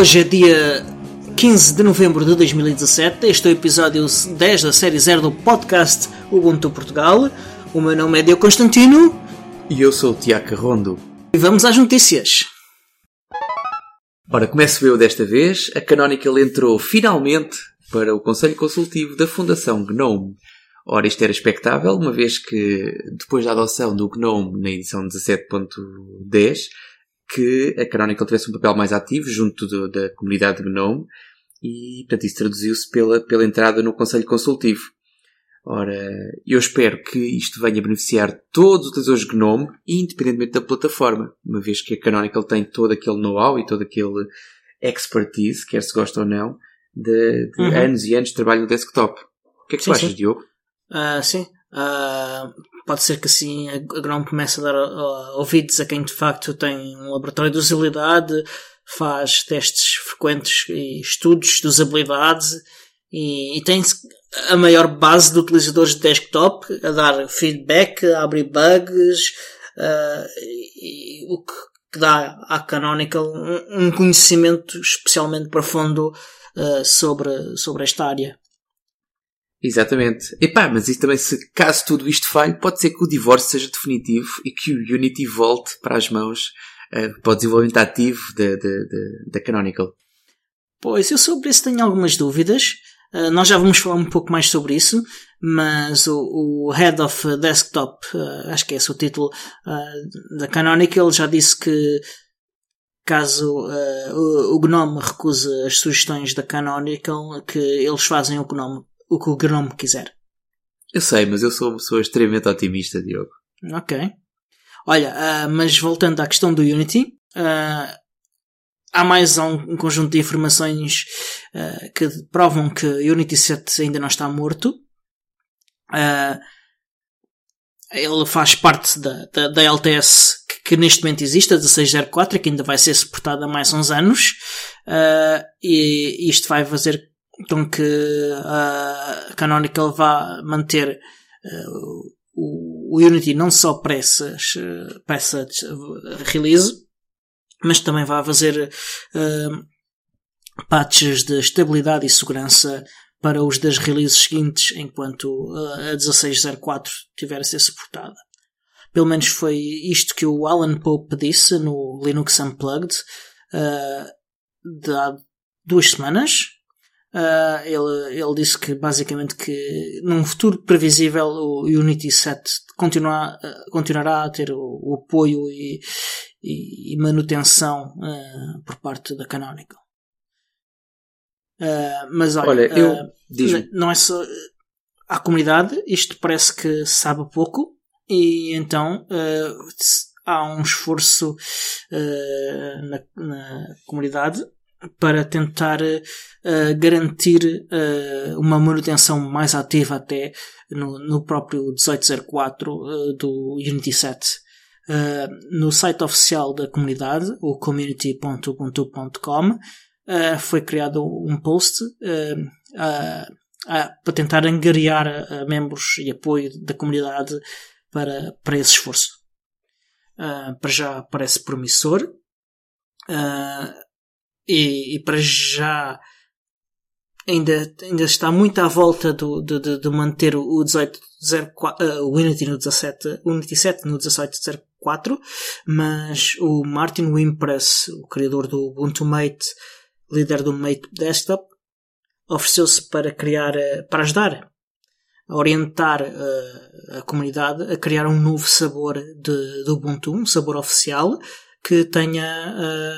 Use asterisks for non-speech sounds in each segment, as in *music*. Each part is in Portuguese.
Hoje é dia 15 de novembro de 2017. Este é o episódio 10 da série 0 do podcast Ubuntu Portugal. O meu nome é Diogo Constantino. E eu sou o Tiago Rondo. E vamos às notícias. Ora, começo eu desta vez. A Canonical entrou finalmente para o Conselho Consultivo da Fundação GNOME. Ora, isto era expectável, uma vez que depois da adoção do GNOME na edição 17.10, que a Canonical tivesse um papel mais ativo junto do, da comunidade GNOME e, portanto, isso traduziu-se pela, pela entrada no Conselho Consultivo. Ora, eu espero que isto venha beneficiar todos os utilizadores GNOME, independentemente da plataforma, uma vez que a Canonical tem todo aquele know-how e todo aquele expertise, quer se gosta ou não, de, de uhum. anos e anos de trabalho no desktop. O que é que sim, tu achas, sim. Diogo? Uh, sim. Uh, pode ser que assim a GNOME comece a dar uh, ouvidos a quem de facto tem um laboratório de usabilidade, faz testes frequentes e estudos de usabilidade e, e tem a maior base de utilizadores de desktop a dar feedback, a abrir bugs, uh, e, o que, que, dá à Canonical um, um conhecimento especialmente profundo sobre, sobre esta área. Exatamente. Epá, mas isso também, se caso tudo isto falhe, pode ser que o divórcio seja definitivo e que o Unity volte para as mãos uh, para o desenvolvimento ativo da Canonical. Pois, eu sobre isso tenho algumas dúvidas. Uh, nós já vamos falar um pouco mais sobre isso, mas o, o Head of Desktop, uh, acho que é esse o título, uh, da Canonical, já disse que caso o, o GNOME recuse as sugestões da Canonical, que eles fazem o GNOME o que o Gnome quiser. Eu sei, mas eu sou uma pessoa extremamente otimista, Diogo. Ok. Olha, uh, mas voltando à questão do Unity, uh, há mais um, um, conjunto de informações uh, que provam que o Unity 7 ainda não está morto. ele faz parte da, da, da LTS que, que, neste momento existe, a 1604, que ainda vai ser suportada há mais uns anos. e isto vai fazer com que a Canonical vá manter uh, o, Unity não só para essas, uh, para essa release, mas também vai fazer uh, patches de estabilidade e segurança para os das releases seguintes, enquanto a 1604 tiver a ser suportada. Pelo menos foi isto que o Alan Pope disse no Linux Unplugged uh, há duas semanas, Uh, ele, ele disse que basicamente que num futuro previsível o Unity 7 continuar, uh, continuará a ter o, o apoio e, e, manutenção uh, por parte da Canonical. mas olha, olha eu, não é só à comunidade, isto parece que sabe pouco e então há um esforço na, na comunidade para tentar uh, garantir uh, uma manutenção mais ativa até no, no próprio 1804 uh, do Unity 7. no site oficial da comunidade, o community.ubuntu.com, foi criado um post para tentar angariar membros e apoio da comunidade para, para esse esforço. para já parece promissor. Uh, e, e para já ainda, ainda está muito à volta do, de, de, de manter o 1804, uh, o Unity no 17, Unity 7 no 1804, mas o Martin Wimpress, o criador do Ubuntu Mate, líder do Mate Desktop, ofereceu-se para criar, uh, para ajudar a orientar uh, a comunidade a criar um novo sabor de Ubuntu, um sabor oficial que tenha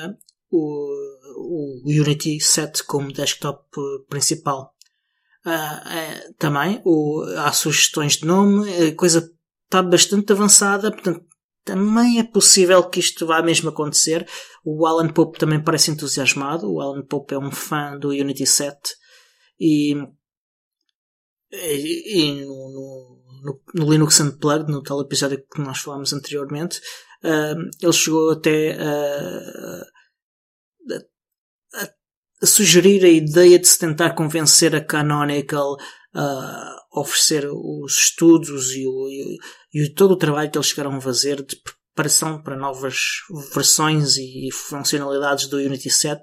uh, o o Unity 7 como desktop principal. Uh, também o, há sugestões de nome, a coisa está bastante avançada, portanto também é possível que isto vá mesmo acontecer. O Alan Pope também parece entusiasmado. O Alan Pope é um fã do Unity 7 e, e, e no, no, no, Linux Unplugged, no tal episódio que nós falámos anteriormente, uh, ele chegou até a, a sugerir a ideia de se tentar convencer a Canonical a oferecer os estudos e, o, e, todo o trabalho que eles chegaram a fazer de preparação para novas versões e funcionalidades do Unity 7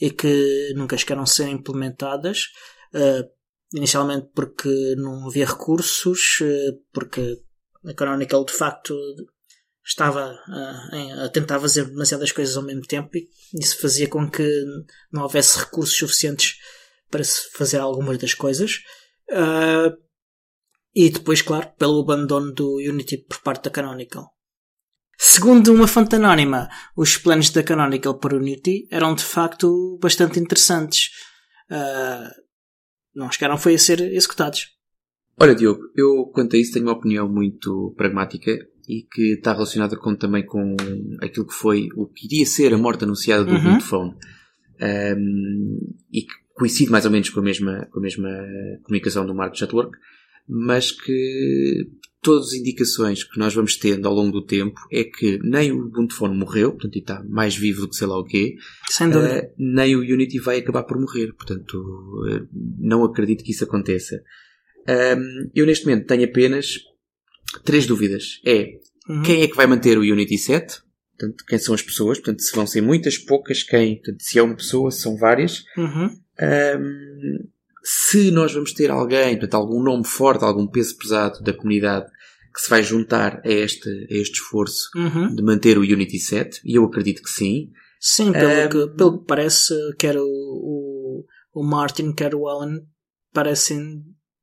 e que nunca chegaram a ser implementadas. Uh, inicialmente porque não havia recursos, uh, porque a Canonical de facto estava a, a tentar fazer demasiadas coisas ao mesmo tempo e isso fazia com que não houvesse recursos suficientes para se fazer algumas das coisas. Uh, e depois, claro, pelo abandono do Unity por parte da Canonical. Segundo uma fonte anónima, os planos da Canonical para Unity eram de facto bastante interessantes. Uh, não chegaram foi a ser executados. Olha, Diogo, eu quanto a isso tenho uma opinião muito pragmática e que está relacionada com, também com aquilo que foi o que iria ser a morte anunciada do uhum. Phone. Um, e que coincide mais ou menos com a mesma, com a mesma comunicação do Mark Network, mas que todas as indicações que nós vamos tendo ao longo do tempo é que nem o Ubuntu Phone morreu, portanto está mais vivo do que sei lá o quê, uh, nem o Unity vai acabar por morrer, portanto uh, não acredito que isso aconteça. Um, eu neste momento tenho apenas três dúvidas. É uhum. quem é que vai manter o Unity 7? Portanto, quem são as pessoas? Portanto, se vão ser muitas, poucas, quem? Portanto, se é uma pessoa, se são várias. Uhum. Um, se nós vamos ter alguém, portanto, algum nome forte, algum peso pesado da comunidade que se vai juntar a este, a este esforço uhum. de manter o Unity 7, e eu acredito que sim. Sim, pelo, um, que, pelo que parece, quer o, o, o Martin, quer o Alan, parecem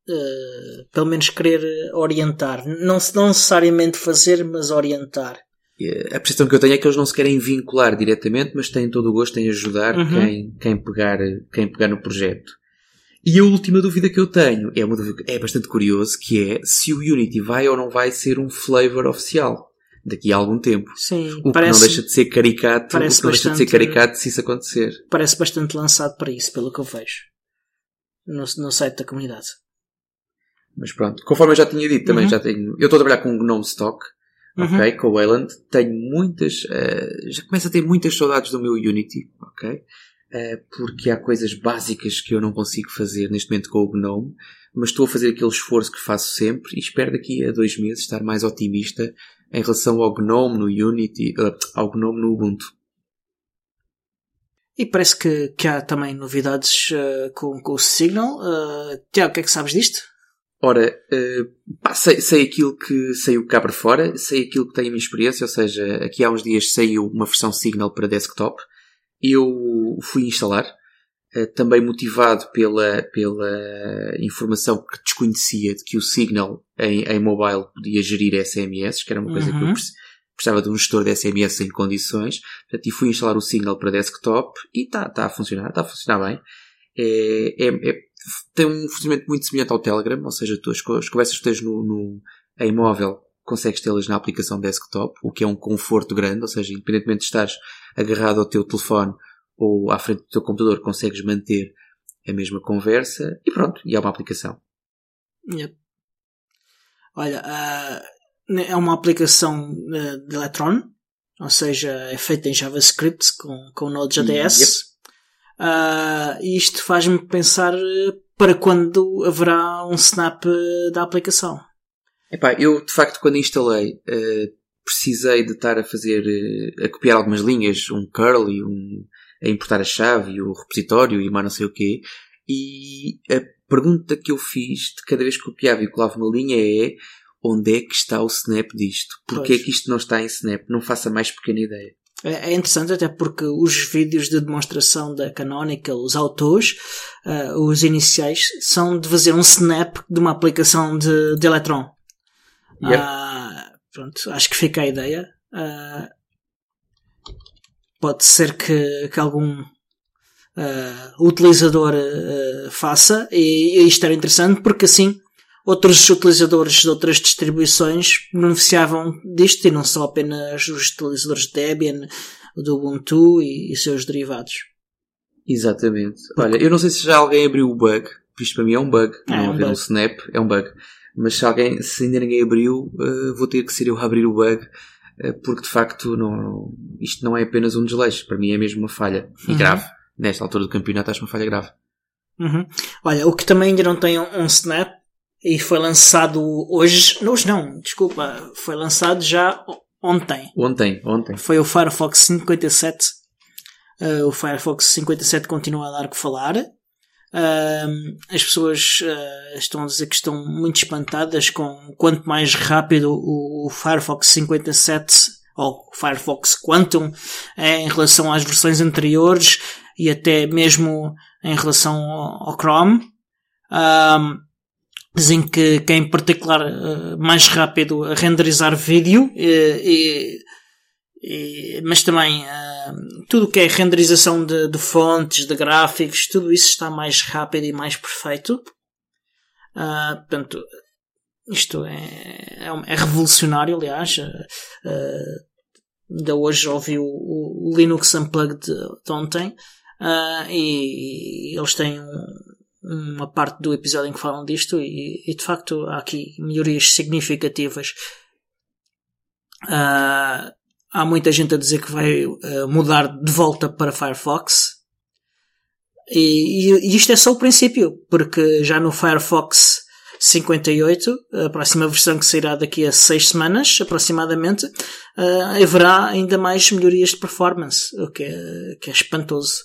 uh, pelo menos querer orientar. Não, não necessariamente fazer, mas orientar. A percepção que eu tenho é que eles não se querem vincular diretamente, mas têm todo o gosto em ajudar uhum. quem, quem, pegar, quem pegar no projeto. E a última dúvida que eu tenho é, uma dúvida, é bastante curioso, que é se o Unity vai ou não vai ser um flavor oficial daqui a algum tempo. Sim, o parece, que não deixa de ser caricato, o que não bastante, deixa de ser caricato se isso acontecer. Parece bastante lançado para isso, pelo que eu vejo. No, no site da comunidade. Mas pronto, conforme eu já tinha dito, também uhum. já tenho. Eu estou a trabalhar com o Gnome Stock, uhum. ok? Com o Wayland. Tenho muitas. Uh, já começo a ter muitas saudades do meu Unity, ok? Uh, porque há coisas básicas que eu não consigo fazer neste momento com o Gnome, mas estou a fazer aquele esforço que faço sempre e espero daqui a dois meses estar mais otimista em relação ao Gnome no Unity, uh, ao Gnome no Ubuntu. E parece que, que há também novidades uh, com, com o Signal. Uh, Tiago, o que é que sabes disto? Ora, uh, pá, sei, sei aquilo que saiu cá para fora, sei aquilo que tenho a minha experiência, ou seja, aqui há uns dias saiu uma versão Signal para desktop. Eu fui instalar, uh, também motivado pela, pela informação que desconhecia de que o Signal em, em mobile podia gerir SMS, que era uma coisa uhum. que eu uhum. precisava de um gestor de SMS em condições. Portanto, e fui instalar o Signal para desktop e está tá a funcionar, está a funcionar bem. É, é, é tem um funcionamento muito semelhante ao Telegram, ou seja, tu, as, as conversas que tens no, no, em móvel consegues tê-las na aplicação desktop, o que é um conforto grande, ou seja, independentemente de estares agarrado ao teu telefone ou à frente do teu computador, consegues manter a mesma conversa e pronto, e é uma aplicação. Yep. Olha, uh, é uma aplicação uh, de Electron, ou seja, é feita em JavaScript com, com Node.js. Yep. Uh, isto faz-me pensar eh, para quando haverá um snap eh, da aplicação. Epá, eu de facto quando instalei uh, precisei de estar a fazer, uh, a copiar algumas linhas, um curl e um, a importar a chave e o repositório e mais não sei o quê. E a pergunta que eu fiz de cada vez que copiava e colava uma linha é onde é que está o snap disto? Porquê é que isto não está em snap? Não faça mais pequena ideia. É, é interessante até porque os vídeos de demonstração da Canonical, os autores, uh, os iniciais, são de fazer um snap de uma aplicação de, de Electron. Uh, pronto, acho que fica a ideia. Uh, pode ser que, que algum utilizador faça e, e isto era interessante porque assim outros utilizadores de outras distribuições beneficiavam disto e não só apenas os utilizadores de Debian, do Ubuntu e, e seus derivados. Exatamente. Olha, eu não sei se já alguém abriu o bug, isto para mim é um bug, é, não é um haver um snap, é um bug. Mas se alguém, se ainda ninguém abriu, uh, vou ter que ser eu a abrir o bug, uh, porque de facto não, isto não é apenas um desleixo, para mim é mesmo uma falha. E uhum. grave. Nesta altura do campeonato acho uma falha grave. Uhum. Olha, o que também ainda não tem um snap e foi lançado hoje, hoje não, desculpa, foi lançado já ontem. Ontem, ontem. Foi o Firefox 57. Uh, o Firefox 57 continua a dar que falar. Uh, as pessoas uh, estão a dizer que estão muito espantadas com quanto mais rápido o, o Firefox 57 ou Firefox Quantum é em relação às versões anteriores e até mesmo em relação ao, ao Chrome. Dizem que, que é em particular uh, mais rápido a renderizar vídeo e, e, mas também uh, tudo o que é renderização de, de, fontes, de gráficos, tudo isso está mais rápido e mais perfeito. Uh, portanto, isto é, é, é, revolucionário, aliás. Uh, ainda hoje ouvi o, o Linux Unplugged de ontem uh, e, e, eles têm um, uma parte do episódio em que falam disto e, e de facto há aqui melhorias significativas. Uh, há muita gente a dizer que vai uh, mudar de volta para Firefox. E, e, isto é só o princípio, porque já no Firefox 58, a próxima versão que sairá daqui a 6 semanas aproximadamente, uh, haverá ainda mais melhorias de performance, o que é, que é espantoso.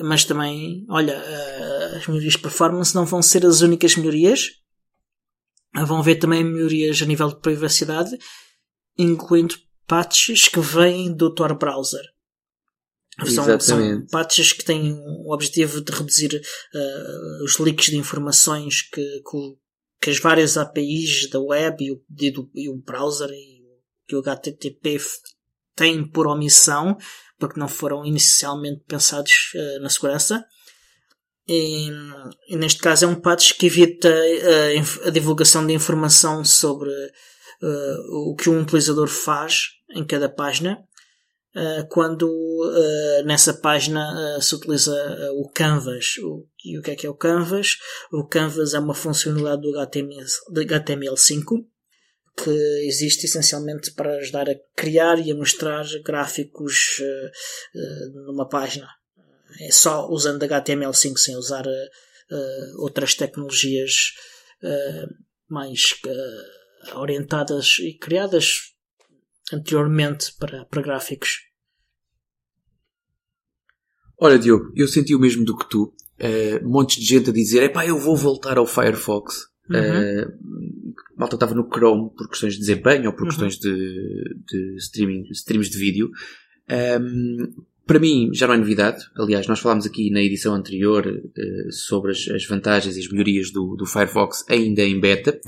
Mas também, olha, as melhorias de performance não vão ser as únicas melhorias. Vão haver também melhorias a nível de privacidade, incluindo patches que vêm do Tor Browser. São, são, patches que têm o objetivo de reduzir uh, os leaks de informações que, que, que, as várias APIs da web e o, e, do, e o browser e que o HTTP têm por omissão, porque não foram inicialmente pensados uh, na segurança. E, e, neste caso é um patch que evita uh, a divulgação de informação sobre o que um utilizador faz em cada página, quando nessa página se utiliza o Canvas. O, e o que é que é o Canvas? O Canvas é uma funcionalidade do HTML, de HTML5 que existe essencialmente para ajudar a criar e a mostrar gráficos numa página. É só usando HTML5 sem usar outras tecnologias mais orientadas e criadas anteriormente para, para gráficos. Olha, Diogo, eu senti o mesmo do que tu. Uh, montes de gente a dizer: epá, eu vou voltar ao Firefox. Uhum. Uh, malta estava no Chrome por questões de desempenho ou por uhum. questões de, de streaming, streams de vídeo. Um, ehm, para mim já não é novidade. Aliás, nós falámos aqui na edição anterior uh, sobre as, as, vantagens e as melhorias do, do Firefox ainda em beta.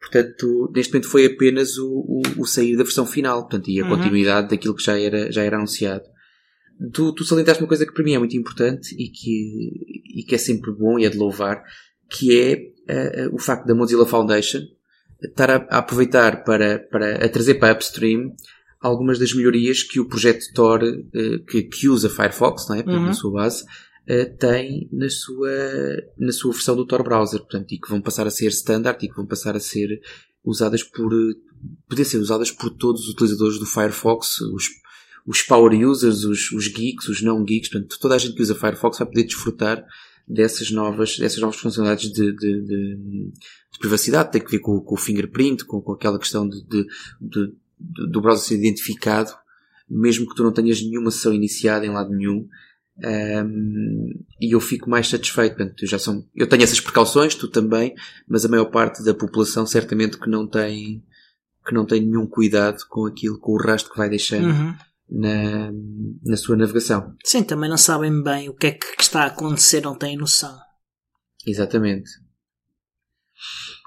Portanto, neste momento foi apenas o, o, o sair da versão final, portanto, e a uhum. continuidade daquilo que já era, já era anunciado. Tu, tu salientaste uma coisa que para mim é muito importante e que, e que é sempre bom e é de louvar, que é uh, o facto da Mozilla Foundation estar a, a, aproveitar para, para a trazer para a Upstream algumas das melhorias que o projeto Tor, uh, que, que usa Firefox, não é? Uhum. Na sua base, uh, tem na sua, na sua versão do Tor Browser, portanto, e que vão passar a ser standard e que vão passar a ser usadas por, poder ser usadas por todos os utilizadores do Firefox, os, os power users, os, os geeks, os não geeks, portanto, toda a gente que usa Firefox vai poder desfrutar dessas novas, dessas novas funcionalidades de, de, de, de privacidade, tem que ver com, com o fingerprint, com, com aquela questão de, do browser ser identificado, mesmo que tu não tenhas nenhuma sessão iniciada em lado nenhum, um, e eu fico mais satisfeito. Portanto, eu, já são, eu tenho essas precauções, tu também, mas a maior parte da população certamente que não tem, que não tem nenhum cuidado com aquilo, com o rastro que vai deixando uhum. Na, na sua navegação. Sim, também não sabem bem o que é que está a acontecer, não têm noção. Exatamente.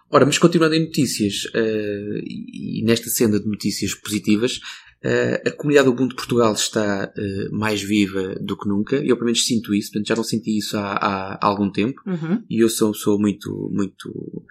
Ora, mas continuando em notícias, uh, e nesta senda de notícias positivas, Uh, a comunidade do Ubuntu de Portugal está uh, mais viva do que nunca. Eu, pelo menos, sinto isso. Portanto, já não senti isso há, há, há algum tempo. Uhum. E eu sou, sou muito, muito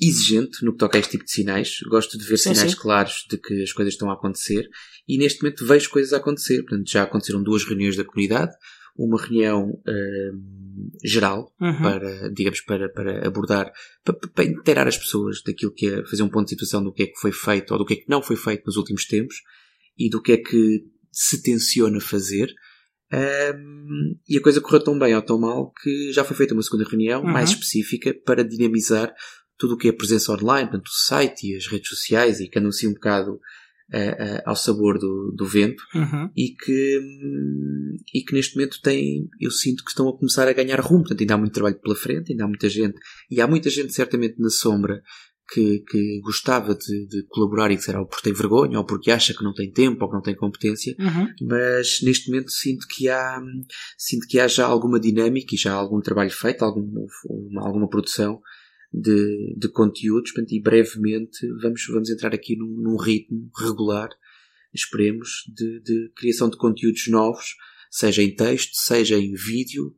exigente no que toca a este tipo de sinais. Gosto de ver sim, sinais sim. claros de que as coisas estão a acontecer. E neste momento vejo coisas a acontecer. Portanto, já aconteceram duas reuniões da comunidade. Uma reunião uh, geral uhum. para, digamos, para, para abordar, para, para inteirar as pessoas daquilo que é fazer um ponto de situação do que é que foi feito ou do que é que não foi feito nos últimos tempos e do que é que se tenciona fazer. Um, e a coisa correu tão bem ou tão mal que já foi feita uma segunda reunião uhum. mais específica para dinamizar tudo o que é presença online, portanto o site e as redes sociais e que anuncia um bocado ao sabor do, do vento Uhum. e que, e que neste momento têm, eu sinto que estão a começar a ganhar rumo. Portanto, ainda há muito trabalho pela frente, ainda há muita gente, e há muita gente certamente na sombra que, que gostava de, de colaborar e que será ou porque tem vergonha, ou porque acha que não tem tempo, ou que não tem competência, Uhum. mas neste momento sinto que há, sinto que há já alguma dinâmica e já há algum trabalho feito, algum, uma- alguma produção de, de conteúdos, portanto, e brevemente vamos, vamos entrar aqui num, num ritmo regular, esperemos, de, de criação de conteúdos novos, seja em texto, seja em vídeo,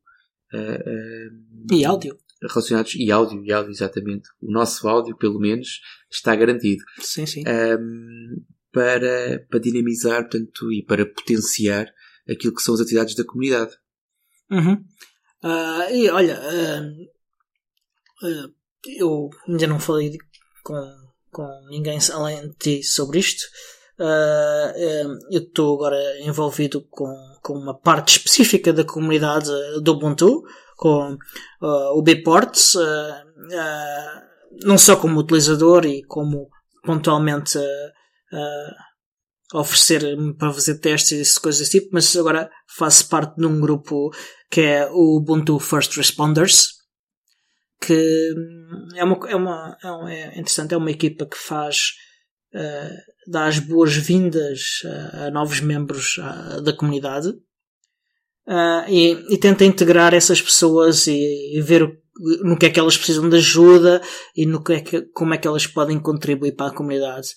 ah, ah, E áudio. relacionados, e áudio, e áudio, exatamente. O nosso áudio, pelo menos, está garantido Sim, sim. um, para, para dinamizar portanto, e para potenciar aquilo que são as atividades da comunidade. Uhum. Ah, e olha, ah, ah, eu ainda não falei com, com ninguém além de ti sobre isto. Ah, eu estou agora envolvido com, com uma parte específica da comunidade do Ubuntu, com ah, o Bports, ah, não só como utilizador e como pontualmente ah, ah, oferecer para fazer testes e coisas desse tipo, mas agora faço parte de um grupo que é o Ubuntu First Responders, que hum, é uma, é uma, é uma- é interessante, é uma equipa que faz, eh, dá as boas-vindas a, a novos membros da comunidade ah, e, e tenta integrar essas pessoas e, e ver o- no que é que elas precisam de ajuda e no que é que, como é que elas podem contribuir para a comunidade.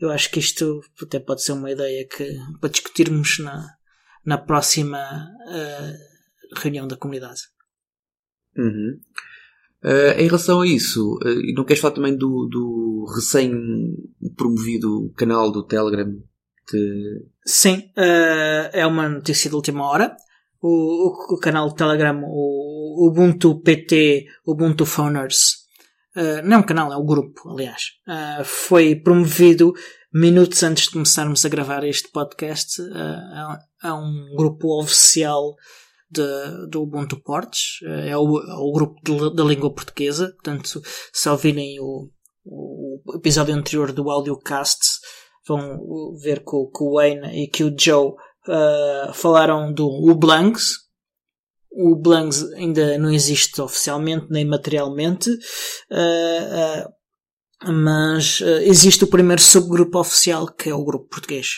Eu acho que isto até pode ser uma ideia que, para discutirmos na, na próxima eh, reunião da comunidade. Uhum. Uh, em relação a isso, uh, não queres falar também do, do recém-promovido canal do Telegram? De... Sim, eh, é uma notícia de última hora. O, o, o canal do Telegram, o Ubuntu PT, Ubuntu Phoners, não é um canal, é um grupo, aliás, foi promovido minutos antes de começarmos a gravar este podcast a, a um grupo oficial de, do Ubuntu Ports, eh, é o, é o grupo da língua portuguesa, portanto, se ouvirem o, o episódio anterior do Audiocast, vão ver que, o- que o Wayne e que o Joe uh, falaram do Ublangs. O Ublangs ainda não existe oficialmente nem materialmente, uh, uh, mas uh, existe o primeiro subgrupo oficial que é o grupo português.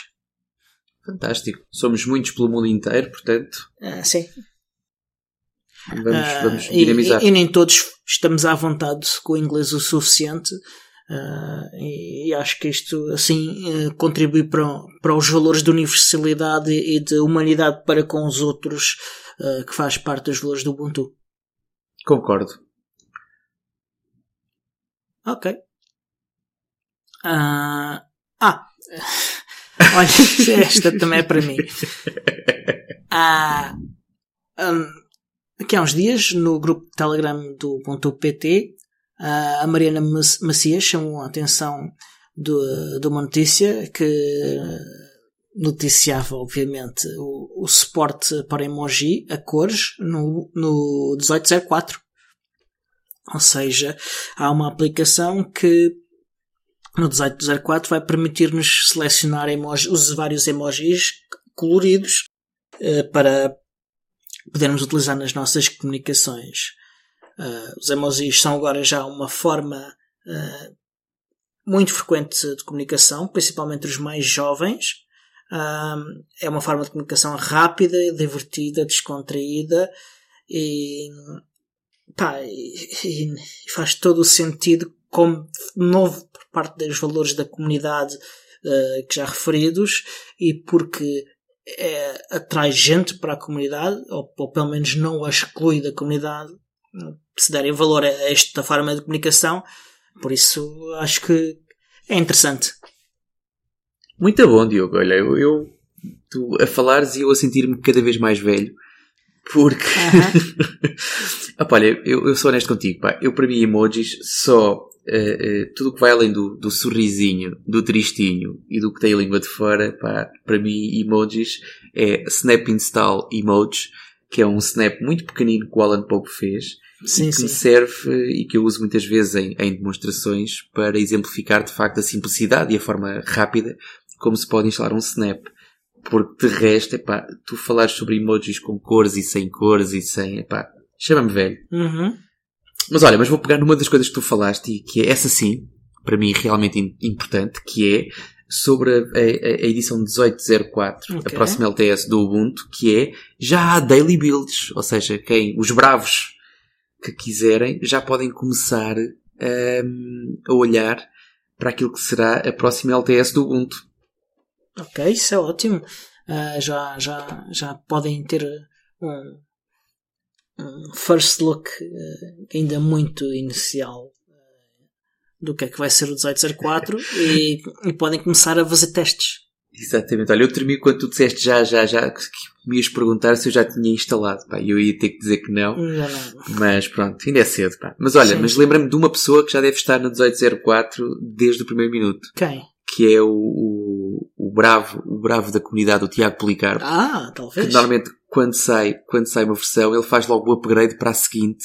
Fantástico. Somos muitos pelo mundo inteiro, portanto, Uh, sim. vamos, Ah, vamos e- dinamizar. E, e nem todos estamos à vontade com o inglês o suficiente. ah, e, e acho que isto assim eh, contribui para, para os valores de universalidade e de humanidade para com os outros ah, que faz parte dos valores do Ubuntu. Concordo. Ok. Ah, ah. Olha, *laughs* esta também é para mim. Ah, hum, aqui há uns dias, no grupo de Telegram do Ubuntu PT, ah, a Mariana Mac- Macias chamou a atenção de, de uma notícia que noticiava, obviamente, o, o suporte para emoji a cores no, no 1804. Ou seja, há uma aplicação que no 1804 vai permitir-nos selecionar emoji, os vários emojis coloridos eh, para podermos utilizar nas nossas comunicações. Eh, os emojis são agora já uma forma eh, muito frequente de comunicação, principalmente os mais jovens. É uma forma de comunicação rápida, divertida, descontraída e, pá, e, e faz todo o sentido como novo por parte dos valores da comunidade eh, que já referidos e porque é, atrai gente para a comunidade, ou, ou pelo menos não a exclui da comunidade, se derem valor a esta forma de comunicação. Por isso acho que é interessante. Muito bom, Diogo. Olha, eu, eu tu a falares e eu a sentir-me cada vez mais velho. Porque. Ah, *laughs* pá, olha, eu, eu sou honesto contigo, pá. Eu, para mim, emojis, só eh, eh, tudo o que vai além do, do sorrisinho, do tristinho e do que tem a língua de fora, pá, para mim, emojis é Snap Install Emoji, que é um snap muito pequenino que o Alan Pope fez. Sim, que sim. me serve e que eu uso muitas vezes em, em demonstrações para exemplificar de facto a simplicidade e a forma rápida como se pode instalar um Snap. Porque de resto, epá, tu falares sobre emojis com cores e sem cores e sem, epá, chama-me velho. Uhum. Mas olha, mas vou pegar numa das coisas que tu falaste e que é essa sim, para mim realmente importante, que é sobre a, a- a edição 1804, Ok. a próxima LTS do Ubuntu, que é já há daily builds, ou seja, quem, os bravos que quiserem já podem começar hum, a olhar para aquilo que será a próxima LTS do Ubuntu. Ok, isso é ótimo. Ah, já, já, já podem ter um, um first look eh, ainda muito inicial eh, do que é que vai ser o 1804 *laughs* e, e podem começar a fazer testes. Exatamente. Olha, eu termino quando tu disseste já, já, já, que me ias perguntar se eu já tinha instalado. Pá, eu ia ter que dizer que não. Já não. Mas pronto, ainda é cedo, pá. Mas olha, Sim. mas lembra-me de uma pessoa que já deve estar no 1804 desde o primeiro minuto, Quem? que é o, o, o bravo, o bravo da comunidade, o Tiago Policarpo, Ah, que talvez. normalmente quando sai, quando sai uma versão, ele faz logo o upgrade para a seguinte,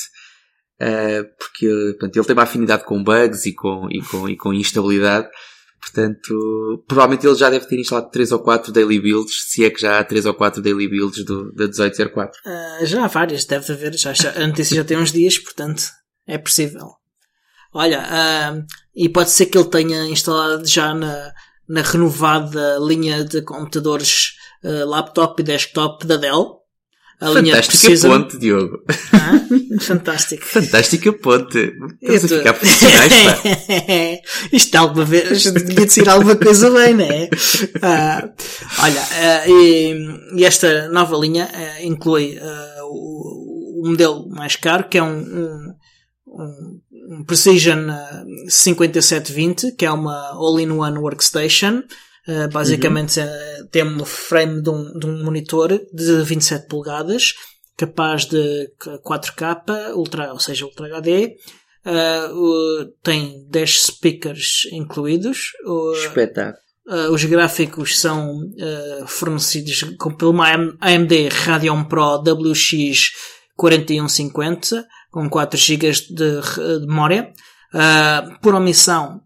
ah, porque portanto, ele tem uma afinidade com bugs e com, e com, e com instabilidade. Portanto, provavelmente ele já deve ter instalado 3 ou 4 daily builds, se é que já há 3 ou 4 daily builds do, da 1804. Ah, já há várias, deve haver. Já, já, a notícia já tem uns dias, portanto é possível. Olha, ah, e pode ser que ele tenha instalado já na, na renovada linha de computadores ah, laptop e desktop da Dell. A linha Fantástica precisa. ponte, Diogo. Ah, fantástico. Fantástica ponte. Estamos a ficar profissionais, pá. *laughs* Isto alguma vez devia de ser alguma coisa bem, não é? Ah, olha, ah, e, e esta nova linha ah, inclui o, o modelo mais caro, que é um, um- um Precision ah, 5720, que é uma all-in-one workstation. Ah, basicamente ah, tem um frame de um, de um monitor de 27 polegadas, capaz de 4K, ultra, ou seja, Ultra HD, Uh, tem 10 speakers incluídos. Espetáculo. uh, os gráficos são uh, fornecidos com, pelo AM- AMD Radeon Pro WX 4150 com 4 GB de, de memória. Uh, por omissão,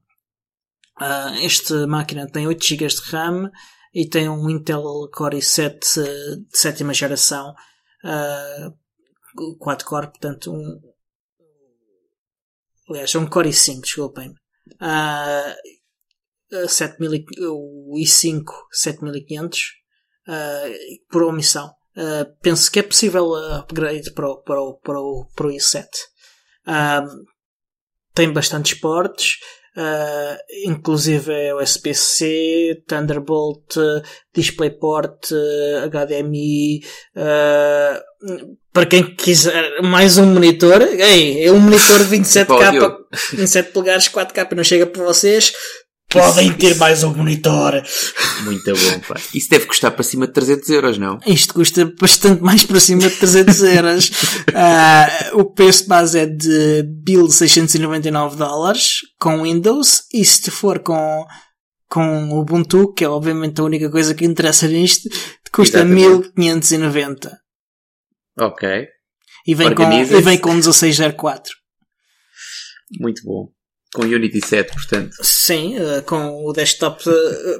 uh, esta máquina tem 8 GB de RAM e tem um Intel Core i7 uh, de sétima geração, uh, 4 core, portanto um, aliás, é um Core i5, desculpem. Ah, ah, 7000 e- o i5 7500 ah, por omissão. Ah, penso que é possível ah, upgrade para o, para o, para o, para o i7. Ah, tem bastantes portes, ah, inclusive é USB-C, Thunderbolt, DisplayPort, HDMI, ah, para quem quiser mais um monitor, ei, é um monitor de 27K, Pá, Diogo. 27 polegadas, 4K não chega para vocês, podem ter mais um monitor. Muito bom, pá. Isso deve custar para cima de 300 euros, não? Isto custa bastante mais para cima de 300 euros. *laughs* Ah, o preço base é de 1.699 dólares com Windows e se for com com o Ubuntu, que é obviamente a única coisa que interessa nisto, custa Exatamente. 1.590. Ok. E vem, com, e vem com 1604. Muito bom. Com Unity 7, portanto. Sim, eh, com o desktop, eh,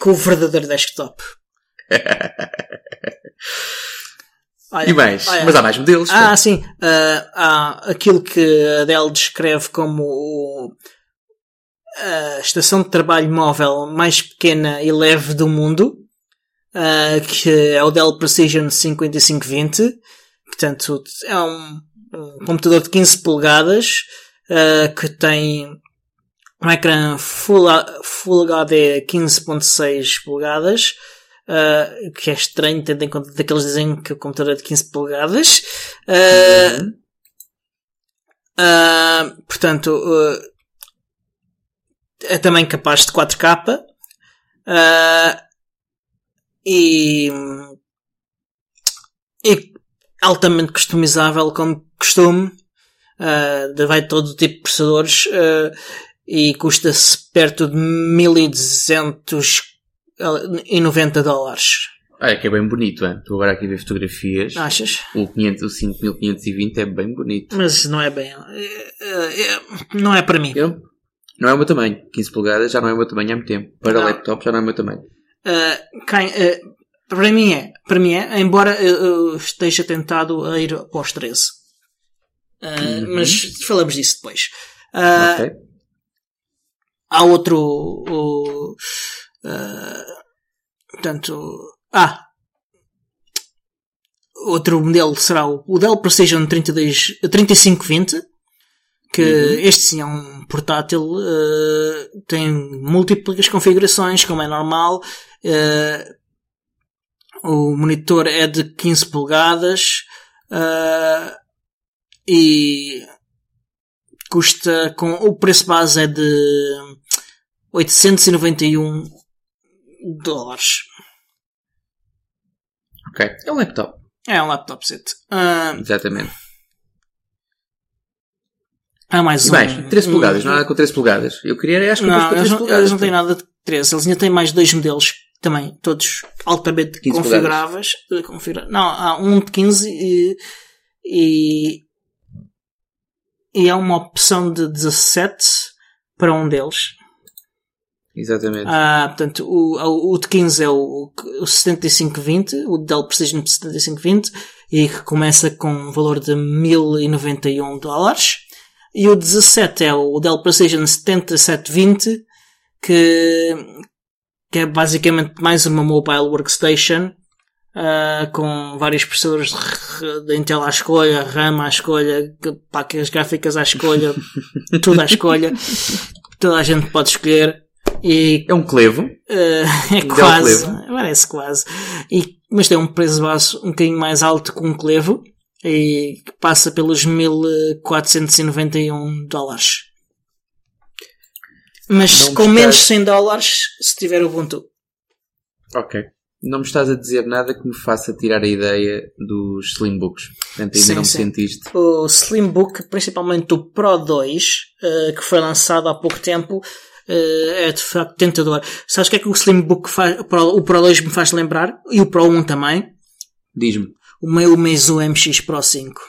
com o verdadeiro desktop. Olha, *laughs* E mais? olha, Mas há mais modelos. Ah, pá. sim. Ah, há aquilo que a Dell descreve como o- a estação de trabalho móvel mais pequena e leve do mundo, ah, que é o Dell Precision 5520. Portanto, é um, um computador de 15 polegadas ah, que tem um ecrã Full, A- Full HD 15.6 polegadas, ah, que é estranho, tendo em conta daqueles dizem que o computador é de 15 polegadas. Uhum. ah, portanto, é também capaz de 4K. ah, e, e altamente customizável como costume. Ah, vai todo tipo de processadores ah, e custa-se perto de 1290 dólares. Olha que é bem bonito, hein? Estou agora aqui a ver fotografias. Achas? O, 500, o 5520 é bem bonito. Mas não é bem. é- é- é- não é para mim. Eu, Não é o meu tamanho. 15 polegadas já não é o meu tamanho há muito tempo. Para Não. laptop já não é o meu tamanho. Uh, quem, uh, para mim é, para mim é, embora eu, eu esteja tentado a ir para os 13. Uh, Uhum. Mas falamos disso depois. Uh, ok. Há outro. O, uh, portanto. Ah! Outro modelo será o, o Dell Precision 32, 3520. Que Uhum. este sim é um portátil. uh, tem múltiplas configurações, como é normal. Uh, o monitor é de 15 polegadas. uh, e custa com o preço base é de 891 dólares. Ok. É um laptop. É um laptop set. Ah, Exatamente. há mais E um. mais, 13 um- polegadas. Nada com 13 polegadas. Eu queria, acho que Não, eles 13 não, polegadas. eles não têm nada de 13. Eles ainda têm mais dois modelos também, todos altamente 15 configuráveis. eh, configura- Não, há um de 15 e, e, e há uma opção de 17 para um deles. Exatamente. Ah, portanto, o, o de 15 é o, o 7520, o Dell Precision 7520, e que começa com um valor de 1091 dólares. E o 17 é o Dell Precision 7720, que, que é basicamente mais uma mobile workstation, ah, com vários processadores de, de Intel à escolha, RAM à escolha, placas gráficas à escolha, *laughs* tudo à escolha. Toda a gente pode escolher. E É um clevo. eh, *laughs* é Dell quase, parece quase. E, mas tem um preço base um bocadinho mais alto que um Clevo e que passa pelos 1491 dólares. Mas Não com menos 100 dólares se tiver Ubuntu. Ok. Não me estás a dizer nada que me faça tirar a ideia dos Slimbooks. Portanto, ainda Sim, não me sim. sentiste. O Slimbook, principalmente o Pro 2, eh, que foi lançado há pouco tempo, eh, é de facto tentador. Sabes o que é que o Slimbook faz, o Pro, o Pro 2 me faz lembrar? E o Pro 1 também? Diz-me. O meu Meizu MX Pro 5.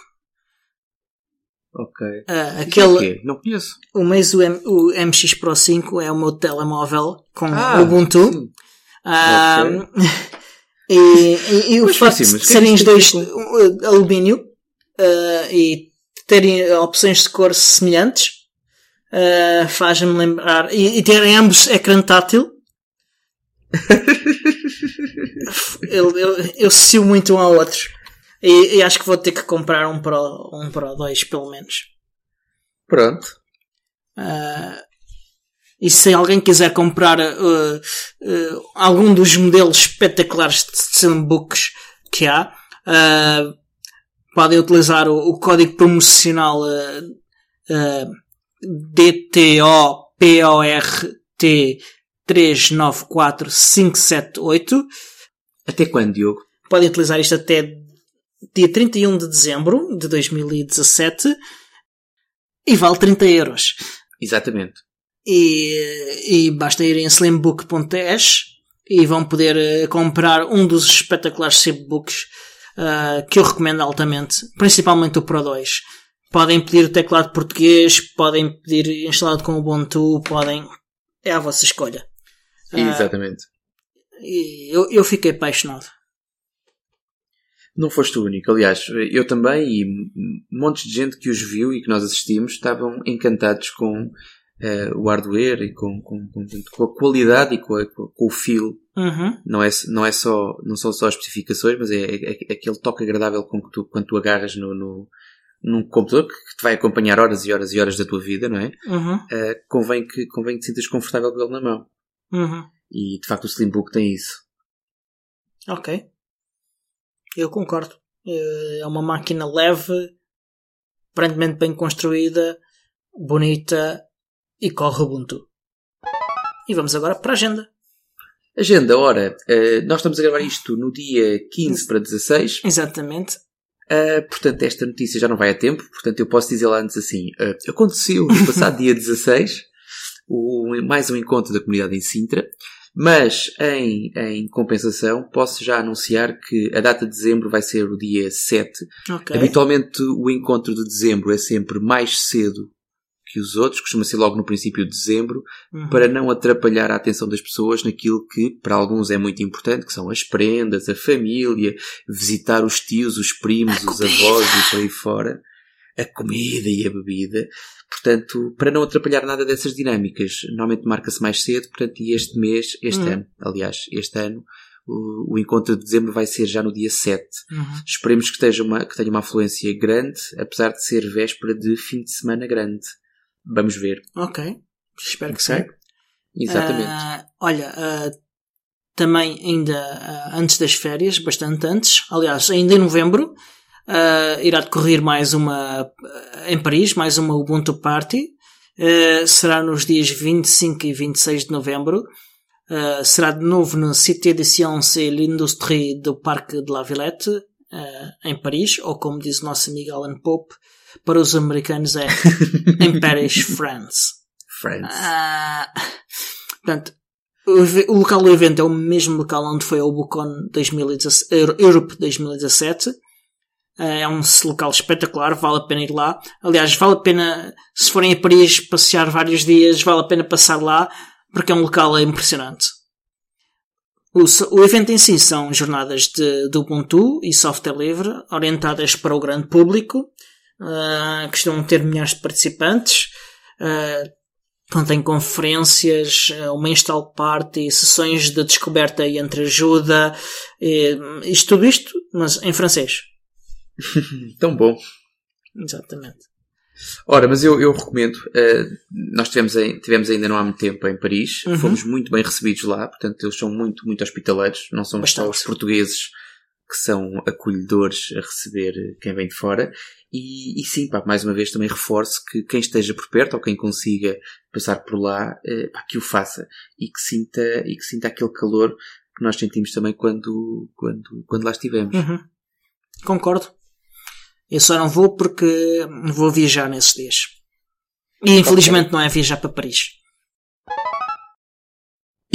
Ok. É aquele? Não conheço. o Meizu M, o MX Pro 5 é o meu telemóvel com Ah, Ubuntu. sim. Ah, *laughs* e, e, e o facto sim, de é serem os tem dois uh, alumínio ah, e terem opções de cor semelhantes ah, faz-me lembrar e, e terem ambos ecrã tátil. *laughs* Eu, eu, eu muito um ao outro. E, e acho que vou ter que comprar um Pro, um Pro 2 pelo menos. Pronto. Ah, e se alguém quiser comprar uh, uh, algum dos modelos espetaculares de Slimbooks que há, uh, podem utilizar o, o código promocional uh, uh, DTOPORT 394578. Até quando, Diogo? Podem utilizar isto até dia 31 de dezembro de 2017 e vale 30 euros. Exatamente. E, e basta ir em slimbook.es e vão poder eh, comprar um dos espetaculares Slimbooks uh, que eu recomendo altamente, principalmente o Pro 2. Podem pedir o teclado português, podem pedir instalado com Ubuntu, podem. É a vossa escolha. Ah, Exatamente. e eu, eu fiquei apaixonado. Não foste o único. Aliás, eu também e montes de gente que os viu e que nós assistimos estavam encantados com eh, o hardware e com, com, com, com a qualidade e com, a- com o feel. Uhum. Não é, não é só, não são só as especificações, mas é, é- é aquele toque agradável com que tu, quando tu agarras no, no, num computador que te vai acompanhar horas e horas e horas da tua vida, não é? Uhum. Eh, convém que, convém que te sintas confortável com ele na mão. Uhum. E de facto o Slimbook tem isso. Ok. Eu concordo. Eh, É uma máquina leve, aparentemente bem construída, bonita e corre Ubuntu. E vamos agora para a agenda. Agenda, ora, eh, nós estamos a gravar isto no dia 15 para 16. Exatamente. Uh, portanto, esta notícia já não vai a tempo, portanto, eu posso dizer lá antes assim: uh, aconteceu no *laughs* passado dia 16, o, mais um encontro da comunidade em Sintra, mas em, em compensação, posso já anunciar que a data de dezembro vai ser o dia 7. Ok. Habitualmente, o encontro de dezembro é sempre mais cedo que os outros, costuma ser logo no princípio de dezembro, Uhum. para não atrapalhar a atenção das pessoas naquilo que para alguns é muito importante, que são as prendas, a família, visitar os tios, os primos, os avós e por aí fora, a comida e a bebida. Portanto, para não atrapalhar nada dessas dinâmicas, normalmente marca-se mais cedo, portanto, e este mês, este Uhum. ano, aliás, este ano, o, o encontro de dezembro vai ser já no dia 7. Uhum. Esperemos que, esteja uma, que tenha uma afluência grande, apesar de ser véspera de fim de semana grande. Vamos ver. Ok. Espero que Ok? sim. Exatamente. Ah, olha, ah, também ainda ah, antes das férias, bastante antes, aliás, ainda em novembro, irá decorrer mais uma em Paris, mais uma Ubuntu Party. Será nos dias 25 e 26 de novembro. Será de novo no Cité de Sciences et l'Industrie do Parque de la Villette, em Paris, ou como diz o nosso amigo Alan Pope, para os americanos é *laughs* em Paris, France. France. Ah, portanto, o, local do evento é o mesmo local onde foi o Bucon 2017, Euro- Europe 2017. Ah, é um local espetacular, vale a pena ir lá. Aliás, vale a pena, se forem a Paris passear vários dias, vale a pena passar lá, porque é um local impressionante. O, o evento em si são jornadas de, de Ubuntu e software livre, orientadas para o grande público. Ah, costumam ter milhares de participantes. Ah, Contém conferências, eh, uma install party, sessões de descoberta e entreajuda, eh, isto tudo isto, mas em francês. *laughs* Tão bom. Exatamente. Ora, mas eu, eu recomendo. eh, nós tivemos, em- tivemos ainda não há muito tempo em Paris. Uhum. Fomos muito bem recebidos lá. Portanto, eles são muito, muito hospitaleiros. Não são só os portugueses que são acolhedores a receber quem vem de fora. E, e sim, pá, mais uma vez também reforço que quem esteja por perto ou quem consiga passar por lá, eh, pá, que o faça. E que sinta, e que sinta aquele calor que nós sentimos também quando, quando, quando lá estivemos. Uhum. Concordo. Eu só não vou porque vou viajar nesses dias. E infelizmente não é viajar para Paris.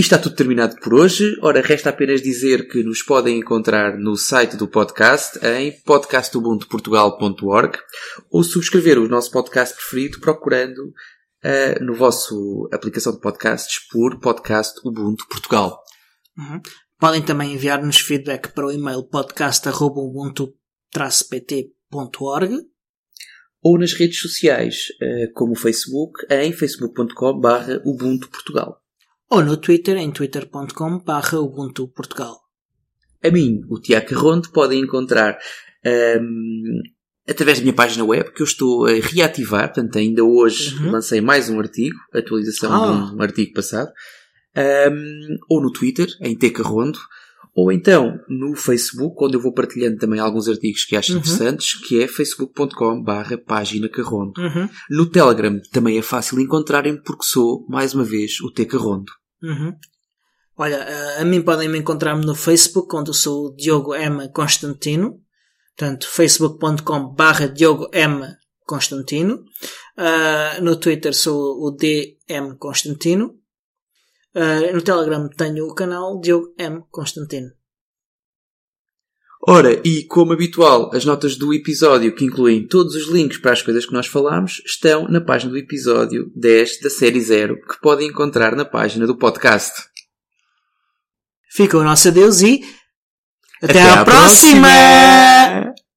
E está tudo terminado por hoje. Ora, resta apenas dizer que nos podem encontrar no site do podcast em podcastubuntuportugal.org ou subscrever o nosso podcast preferido procurando eh, no vosso aplicação de podcasts por Podcast Ubuntu Portugal. Uhum. Podem também enviar-nos feedback para o e-mail podcast.ubuntu-pt.org Ou nas redes sociais, eh, como o Facebook, em facebook.com.br Ubuntu Portugal. Ou no Twitter em twitter.com.br Ubuntu Portugal. A mim, o Tiago Carronte, podem encontrar ahm, através da minha página web, que eu estou a reativar. Portanto, ainda hoje Uhum. lancei mais um artigo, atualização Ah. de um artigo passado. Ahm, ou no Twitter, em T Carrondo. Ou então no Facebook, onde eu vou partilhando também alguns artigos que acho Uhum. interessantes, que é facebook.com barra página Carrondo. Uhum. No Telegram também é fácil encontrarem porque sou, mais uma vez, o T Carrondo. Uhum. Olha, eh, a mim podem me encontrar no Facebook, onde eu sou o Diogo M. Constantino. Portanto, facebook.com barra Diogo M. Constantino. Ah, no Twitter sou o DM Constantino. Ah, no Telegram tenho o canal Diogo M. Constantino. Ora, e como habitual, as notas do episódio, que incluem todos os links para as coisas que nós falámos, estão na página do episódio 10 da série 0, que podem encontrar na página do podcast. Fica o nosso adeus e até, Até à à próxima! próxima!